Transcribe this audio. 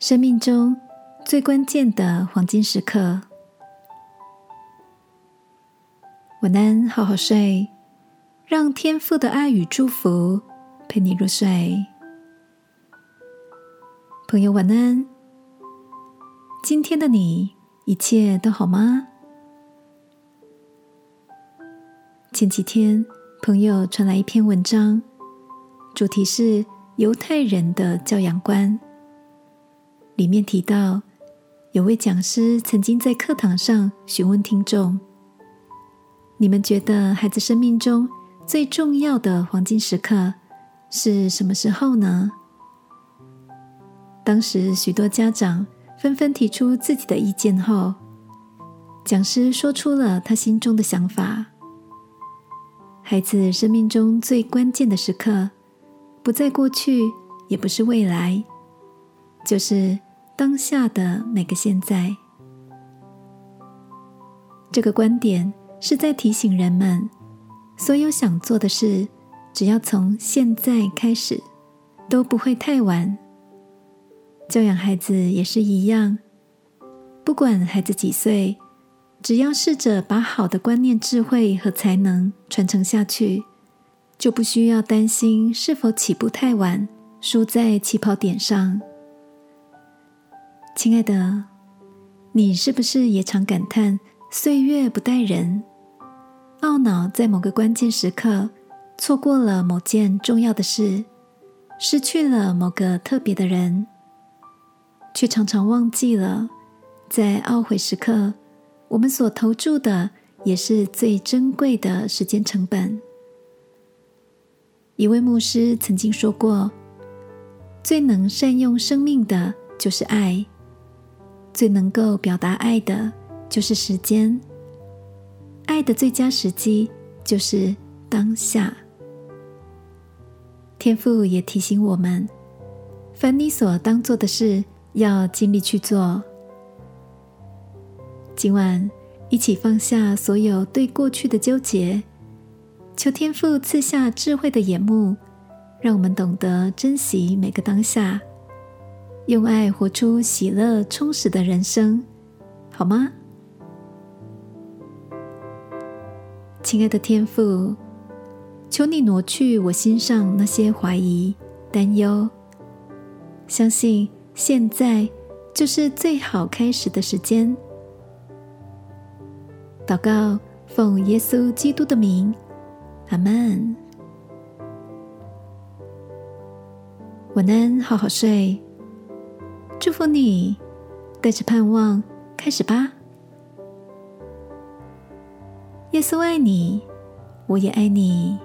生命中最关键的黄金时刻。晚安，好好睡，让天父的爱与祝福陪你入睡。朋友，晚安。今天的你一切都好吗？前几天，朋友传来一篇文章，主题是犹太人的教养观。里面提到，有位讲师曾经在课堂上询问听众：“你们觉得孩子生命中最重要的黄金时刻是什么时候呢？”当时许多家长纷纷提出自己的意见后，讲师说出了他心中的想法：孩子生命中最关键的时刻，不在过去，也不是未来，就是。当下的每个现在，这个观点是在提醒人们，所有想做的事，只要从现在开始，都不会太晚。教养孩子也是一样，不管孩子几岁，只要试着把好的观念、智慧和才能传承下去，就不需要担心是否起步太晚，输在起跑点上。亲爱的，你是不是也常感叹岁月不待人，懊恼在某个关键时刻错过了某件重要的事，失去了某个特别的人，却常常忘记了，在懊悔时刻，我们所投注的也是最珍贵的时间成本。一位牧师曾经说过：“最能善用生命的就是爱。”最能够表达爱的，就是时间。爱的最佳时机就是当下。天父也提醒我们：凡你所当做的事，要尽力去做。今晚一起放下所有对过去的纠结，求天父赐下智慧的眼目，让我们懂得珍惜每个当下。用爱活出喜乐充实的人生，好吗？亲爱的天父，求你挪去我心上那些怀疑、担忧，相信现在就是最好开始的时间。祷告，奉耶稣基督的名，阿门。晚安，好好睡。祝福你，带着盼望开始吧。耶稣爱你，我也爱你。